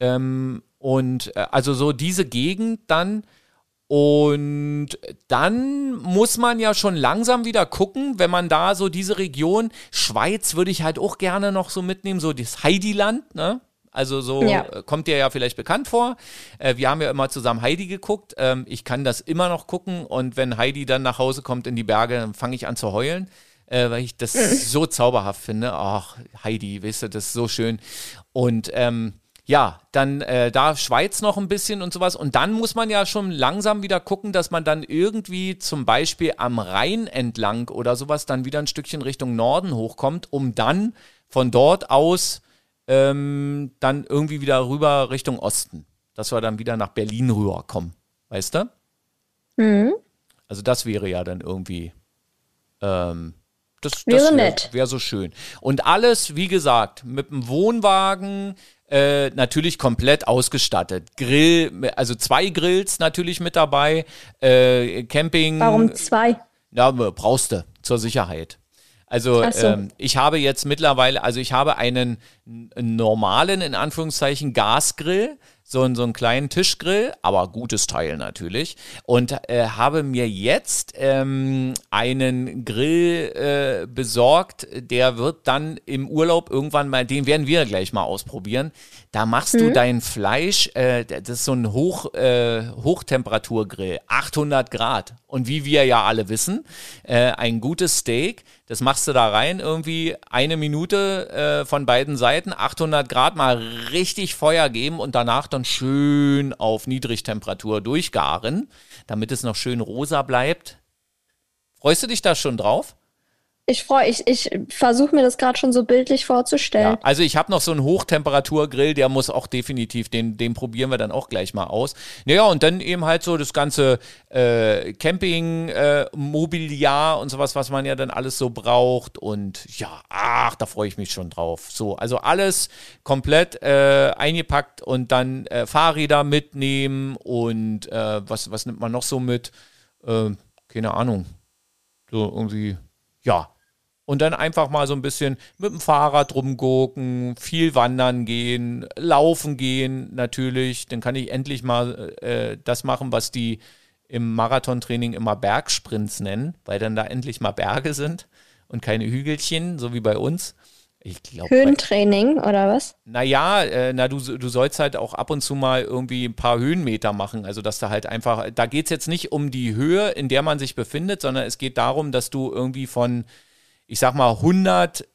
Ähm, und äh, also so diese Gegend dann und dann muss man ja schon langsam wieder gucken, wenn man da so diese Region, Schweiz würde ich halt auch gerne noch so mitnehmen, so das Heidiland, ne? Also so ja. Äh, kommt dir ja vielleicht bekannt vor. Äh, wir haben ja immer zusammen Heidi geguckt. Ähm, ich kann das immer noch gucken und wenn Heidi dann nach Hause kommt in die Berge, dann fange ich an zu heulen, äh, weil ich das so zauberhaft finde. Ach, Heidi, weißt du, das ist so schön. Und ähm, ja, dann äh, da Schweiz noch ein bisschen und sowas. Und dann muss man ja schon langsam wieder gucken, dass man dann irgendwie zum Beispiel am Rhein entlang oder sowas dann wieder ein Stückchen Richtung Norden hochkommt, um dann von dort aus ähm, dann irgendwie wieder rüber Richtung Osten. Dass wir dann wieder nach Berlin rüberkommen. Weißt du? Mhm. Also das wäre ja dann irgendwie. Ähm, das, das wäre wär, wär so schön. Und alles, wie gesagt, mit dem Wohnwagen, äh, natürlich komplett ausgestattet. Grill, also zwei Grills natürlich mit dabei. Äh, Camping. Warum zwei? Ja, brauchst du zur Sicherheit. Also so. ähm, ich habe jetzt mittlerweile, also ich habe einen, einen normalen, in Anführungszeichen, Gasgrill so, so einen kleinen Tischgrill, aber gutes Teil natürlich. Und äh, habe mir jetzt ähm, einen Grill äh, besorgt, der wird dann im Urlaub irgendwann mal, den werden wir gleich mal ausprobieren. Da machst mhm. du dein Fleisch, äh, das ist so ein Hoch, äh, Hochtemperaturgrill, 800 Grad. Und wie wir ja alle wissen, äh, ein gutes Steak, das machst du da rein, irgendwie eine Minute äh, von beiden Seiten, 800 Grad mal richtig Feuer geben und danach dann schön auf Niedrigtemperatur durchgaren, damit es noch schön rosa bleibt. Freust du dich da schon drauf? Ich freue ich, ich versuche mir das gerade schon so bildlich vorzustellen. Ja, also ich habe noch so einen Hochtemperaturgrill, der muss auch definitiv, den, den probieren wir dann auch gleich mal aus. Naja, und dann eben halt so das ganze äh, Camping-Mobiliar äh, und sowas, was man ja dann alles so braucht. Und ja, ach, da freue ich mich schon drauf. So, also alles komplett äh, eingepackt und dann äh, Fahrräder mitnehmen und äh, was, was nimmt man noch so mit? Äh, keine Ahnung. So irgendwie, ja, und dann einfach mal so ein bisschen mit dem Fahrrad rumgucken, viel wandern gehen, laufen gehen natürlich. Dann kann ich endlich mal äh, das machen, was die im Marathontraining immer Bergsprints nennen, weil dann da endlich mal Berge sind und keine Hügelchen, so wie bei uns. Ich glaub, Höhentraining oder was? Naja, äh, na, du, du sollst halt auch ab und zu mal irgendwie ein paar Höhenmeter machen. Also, dass da halt einfach, da geht es jetzt nicht um die Höhe, in der man sich befindet, sondern es geht darum, dass du irgendwie von ich sag mal, 100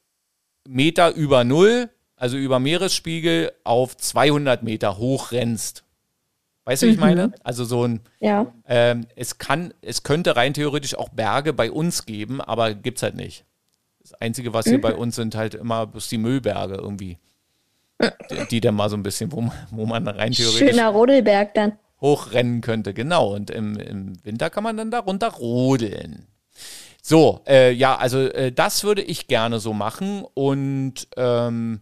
Meter über Null, also über Meeresspiegel, auf 200 Meter hoch rennst. Weißt du, mhm. wie ich mhm. meine? Also so ein, ja. Ähm, es kann, es könnte rein theoretisch auch Berge bei uns geben, aber gibt es halt nicht. Das Einzige, was mhm. hier bei uns sind, halt immer bloß die Müllberge irgendwie. Die, die dann mal so ein bisschen, wo, wo man rein theoretisch. Schöner Rodelberg dann. Hochrennen könnte, genau. Und im, im Winter kann man dann da runter rodeln. So, äh, ja, also äh, das würde ich gerne so machen und ähm,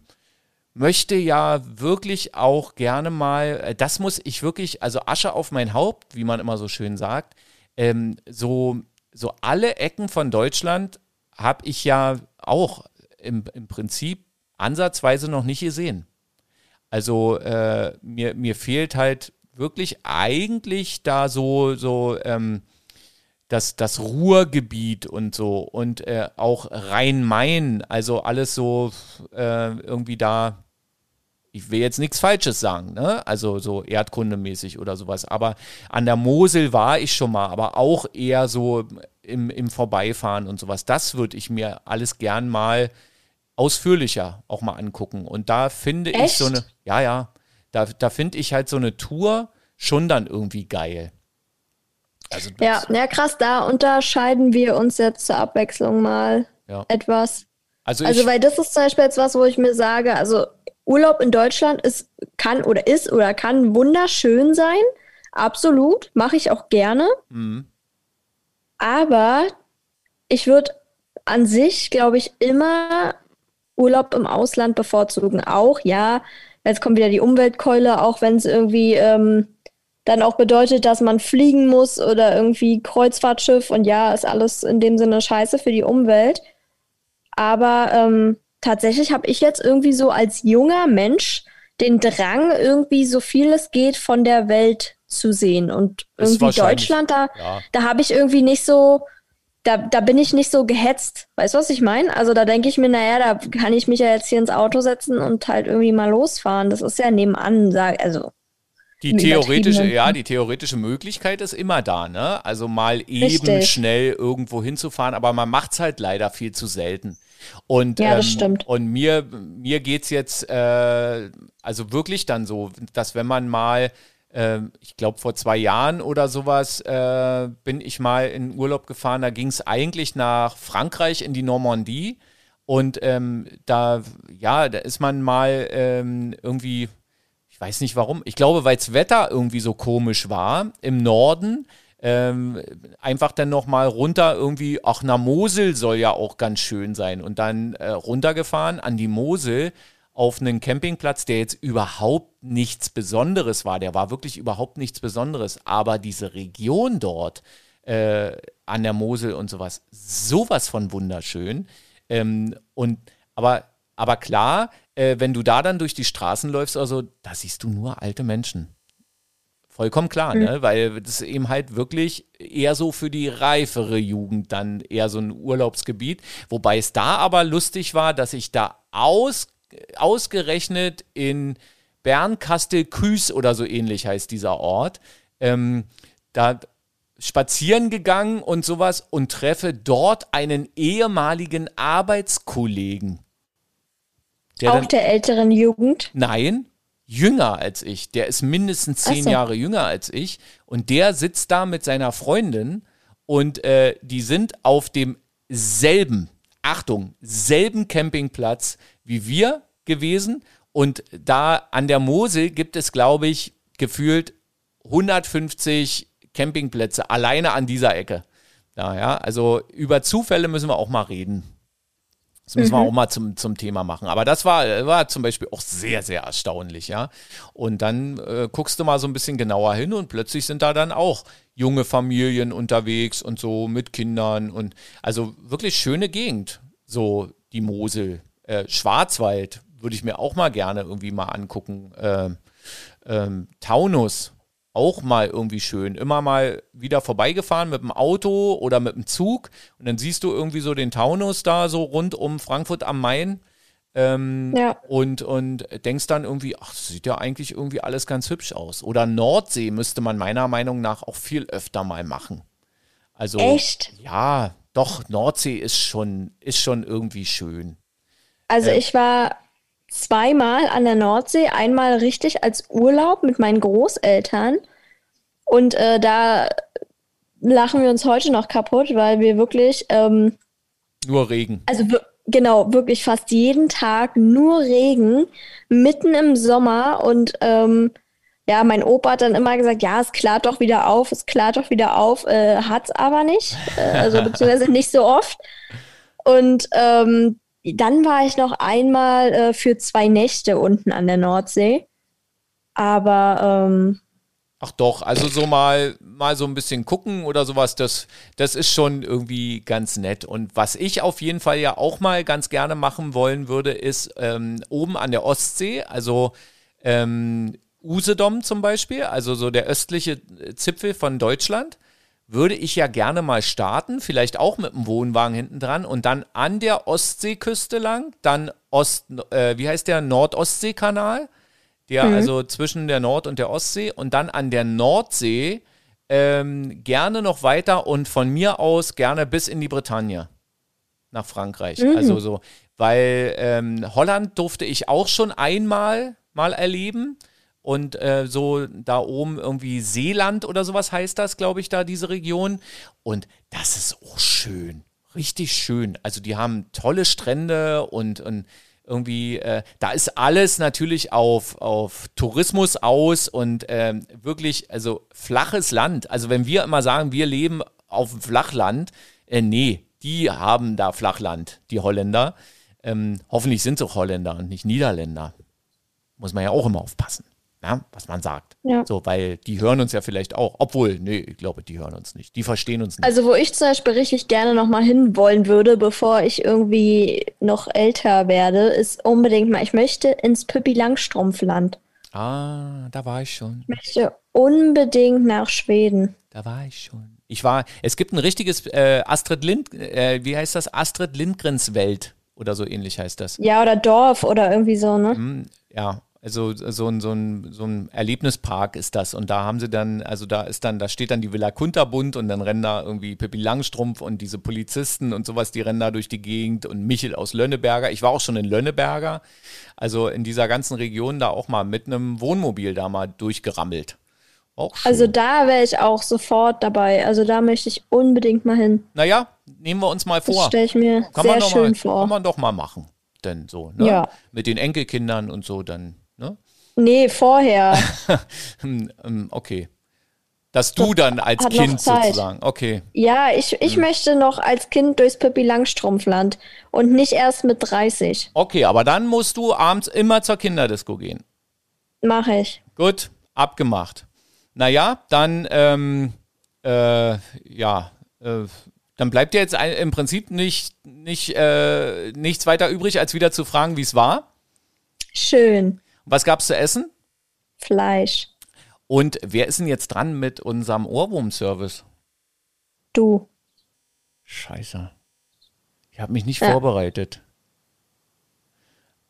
möchte ja wirklich auch gerne mal, äh, das muss ich wirklich, also Asche auf mein Haupt, wie man immer so schön sagt, ähm, so, so alle Ecken von Deutschland habe ich ja auch im, im Prinzip ansatzweise noch nicht gesehen. Also äh, mir, mir fehlt halt wirklich eigentlich da so, so ähm, das, das Ruhrgebiet und so und äh, auch Rhein-Main, also alles so äh, irgendwie da, ich will jetzt nichts Falsches sagen, ne? also so erdkundemäßig oder sowas, aber an der Mosel war ich schon mal, aber auch eher so im, im Vorbeifahren und sowas. Das würde ich mir alles gern mal ausführlicher auch mal angucken und da finde Echt? ich so eine, ja, ja, da, da finde ich halt so eine Tour schon dann irgendwie geil. Also ja, ja, krass, da unterscheiden wir uns jetzt zur Abwechslung mal ja. etwas. Also, also weil das ist zum Beispiel jetzt was, wo ich mir sage, also Urlaub in Deutschland ist, kann oder ist oder kann wunderschön sein. Absolut, mache ich auch gerne. Mhm. Aber ich würde an sich, glaube ich, immer Urlaub im Ausland bevorzugen. Auch, ja, jetzt kommt wieder die Umweltkeule, auch wenn es irgendwie ähm, dann auch bedeutet, dass man fliegen muss oder irgendwie Kreuzfahrtschiff und ja, ist alles in dem Sinne scheiße für die Umwelt. Aber ähm, tatsächlich habe ich jetzt irgendwie so als junger Mensch den Drang, irgendwie so viel es geht von der Welt zu sehen. Und irgendwie Deutschland, da, ja. da habe ich irgendwie nicht so, da, da bin ich nicht so gehetzt. Weißt du, was ich meine? Also da denke ich mir, naja, da kann ich mich ja jetzt hier ins Auto setzen und halt irgendwie mal losfahren. Das ist ja nebenan, sag, also die theoretische, ja, die theoretische Möglichkeit ist immer da, ne? Also mal eben Richtig. schnell irgendwo hinzufahren, aber man macht es halt leider viel zu selten. Und, ja, das ähm, stimmt. Und mir, mir geht es jetzt äh, also wirklich dann so, dass wenn man mal, äh, ich glaube vor zwei Jahren oder sowas, äh, bin ich mal in Urlaub gefahren, da ging es eigentlich nach Frankreich in die Normandie. Und ähm, da, ja, da ist man mal ähm, irgendwie weiß nicht warum. Ich glaube, weil das Wetter irgendwie so komisch war im Norden. Ähm, einfach dann nochmal runter irgendwie, ach, na Mosel soll ja auch ganz schön sein. Und dann äh, runtergefahren an die Mosel auf einen Campingplatz, der jetzt überhaupt nichts Besonderes war. Der war wirklich überhaupt nichts Besonderes. Aber diese Region dort äh, an der Mosel und sowas, sowas von wunderschön. Ähm, und aber, aber klar, äh, wenn du da dann durch die Straßen läufst, also da siehst du nur alte Menschen. Vollkommen klar, mhm. ne? weil das ist eben halt wirklich eher so für die reifere Jugend dann eher so ein Urlaubsgebiet. Wobei es da aber lustig war, dass ich da aus, ausgerechnet in Bernkastel-Küß oder so ähnlich heißt dieser Ort, ähm, da spazieren gegangen und sowas und treffe dort einen ehemaligen Arbeitskollegen. Der Auch dann, der älteren Jugend? Nein, jünger als ich. Der ist mindestens zehn so. Jahre jünger als ich. Und der sitzt da mit seiner Freundin und äh, die sind auf demselben, Achtung, selben Campingplatz wie wir gewesen. Und da an der Mosel gibt es, glaube ich, gefühlt 150 Campingplätze alleine an dieser Ecke. Naja, also über Zufälle müssen wir auch mal reden. Das müssen mhm. wir auch mal zum, zum Thema machen. Aber das war, war zum Beispiel auch sehr, sehr erstaunlich, ja. Und dann äh, guckst du mal so ein bisschen genauer hin und plötzlich sind da dann auch junge Familien unterwegs und so mit Kindern und also wirklich schöne Gegend. so die Mosel. Äh, Schwarzwald würde ich mir auch mal gerne irgendwie mal angucken. Ähm, Taunus, auch mal irgendwie schön. Immer mal wieder vorbeigefahren mit dem Auto oder mit dem Zug und dann siehst du irgendwie so den Taunus da so rund um Frankfurt am Main. Ähm, ja. und, und denkst dann irgendwie, ach, das sieht ja eigentlich irgendwie alles ganz hübsch aus. Oder Nordsee müsste man meiner Meinung nach auch viel öfter mal machen. Also, Echt? Ja, doch, Nordsee ist schon, ist schon irgendwie schön. Also äh, ich war zweimal an der Nordsee, einmal richtig als Urlaub mit meinen Großeltern. Und äh, da lachen wir uns heute noch kaputt, weil wir wirklich. Ähm, nur Regen. Also genau, wirklich fast jeden Tag nur Regen, mitten im Sommer. Und ähm, ja, mein Opa hat dann immer gesagt, ja, es klart doch wieder auf, es klart doch wieder auf, äh, es aber nicht. Äh, also beziehungsweise nicht so oft. Und ähm, dann war ich noch einmal äh, für zwei Nächte unten an der Nordsee. Aber ähm, Ach doch, also so mal, mal so ein bisschen gucken oder sowas, das, das ist schon irgendwie ganz nett. Und was ich auf jeden Fall ja auch mal ganz gerne machen wollen würde, ist ähm, oben an der Ostsee, also ähm, Usedom zum Beispiel, also so der östliche Zipfel von Deutschland würde ich ja gerne mal starten, vielleicht auch mit einem Wohnwagen hinten dran und dann an der Ostseeküste lang, dann Ost, äh, wie heißt der Nord-Ostsee-Kanal, der mhm. also zwischen der Nord- und der Ostsee und dann an der Nordsee ähm, gerne noch weiter und von mir aus gerne bis in die Bretagne nach Frankreich. Mhm. Also so, weil ähm, Holland durfte ich auch schon einmal mal erleben und äh, so da oben irgendwie Seeland oder sowas heißt das, glaube ich, da diese Region. Und das ist auch schön, richtig schön. Also die haben tolle Strände und, und irgendwie, äh, da ist alles natürlich auf, auf Tourismus aus und ähm, wirklich, also flaches Land. Also wenn wir immer sagen, wir leben auf Flachland, äh, nee, die haben da Flachland, die Holländer. Ähm, hoffentlich sind es auch Holländer und nicht Niederländer. Muss man ja auch immer aufpassen na, was man sagt. Ja. So, weil die hören uns ja vielleicht auch. Obwohl, nee, ich glaube, die hören uns nicht. Die verstehen uns nicht. Also, wo ich zum Beispiel richtig gerne nochmal hin wollen würde, bevor ich irgendwie noch älter werde, ist unbedingt mal, ich möchte ins Pippi Langstrumpfland. Ah, da war ich schon. Ich möchte unbedingt nach Schweden. Da war ich schon. Ich war, es gibt ein richtiges äh, Astrid Lind, äh, wie heißt das? Astrid Lindgrens Welt oder so ähnlich heißt das. Ja, oder Dorf oder irgendwie so, ne? Mm, ja, also so ein, so, ein, so ein Erlebnispark ist das. Und da haben sie dann, also da ist dann, da steht dann die Villa Kunterbund und dann rennen da irgendwie Pippi Langstrumpf und diese Polizisten und sowas, die rennen da durch die Gegend und Michel aus Lönneberger. Ich war auch schon in Lönneberger, also in dieser ganzen Region da auch mal mit einem Wohnmobil da mal durchgerammelt. Auch schön. Also da wäre ich auch sofort dabei. Also da möchte ich unbedingt mal hin. Naja, nehmen wir uns mal vor. Das stelle ich mir kann sehr schön mal, vor. Kann man doch mal machen. Denn so, ne? Ja. Mit den Enkelkindern und so, dann ne? Nee, vorher. Hm, ähm, okay. Dass du dann als Kind sozusagen, okay. Ja, ich, ich hm. möchte noch als Kind durchs Pippi Langstrumpfland und nicht erst mit 30. Okay, aber dann musst du abends immer zur Kinderdisco gehen. Mache ich. Gut, abgemacht. Naja, dann, ähm, äh, ja, äh, dann bleibt dir jetzt im Prinzip nicht, nicht, äh, nichts weiter übrig, als wieder zu fragen, wie es war. Schön. Was gab's zu essen? Fleisch. Und wer ist denn jetzt dran mit unserem Ohrwurm-Service? Du. Scheiße. Ich habe mich nicht ja. vorbereitet.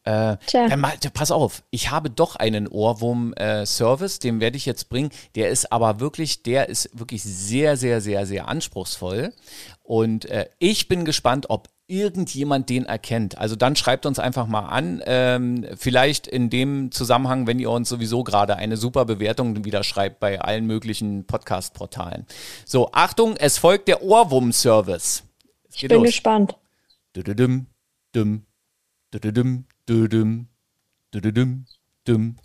Äh, dann mal, pass auf, ich habe doch einen Ohrwurm-Service, äh, den werde ich jetzt bringen. Der ist aber wirklich, der ist wirklich sehr, sehr, sehr, sehr anspruchsvoll. Und äh, ich bin gespannt, ob irgendjemand den erkennt. Also dann schreibt uns einfach mal an. Ähm, vielleicht in dem Zusammenhang, wenn ihr uns sowieso gerade eine super Bewertung wieder schreibt bei allen möglichen Podcast-Portalen. So, Achtung, es folgt der Ohrwurm-Service. Ich bin los. gespannt. Dum, dum, dum, dum, dum, dum, dum.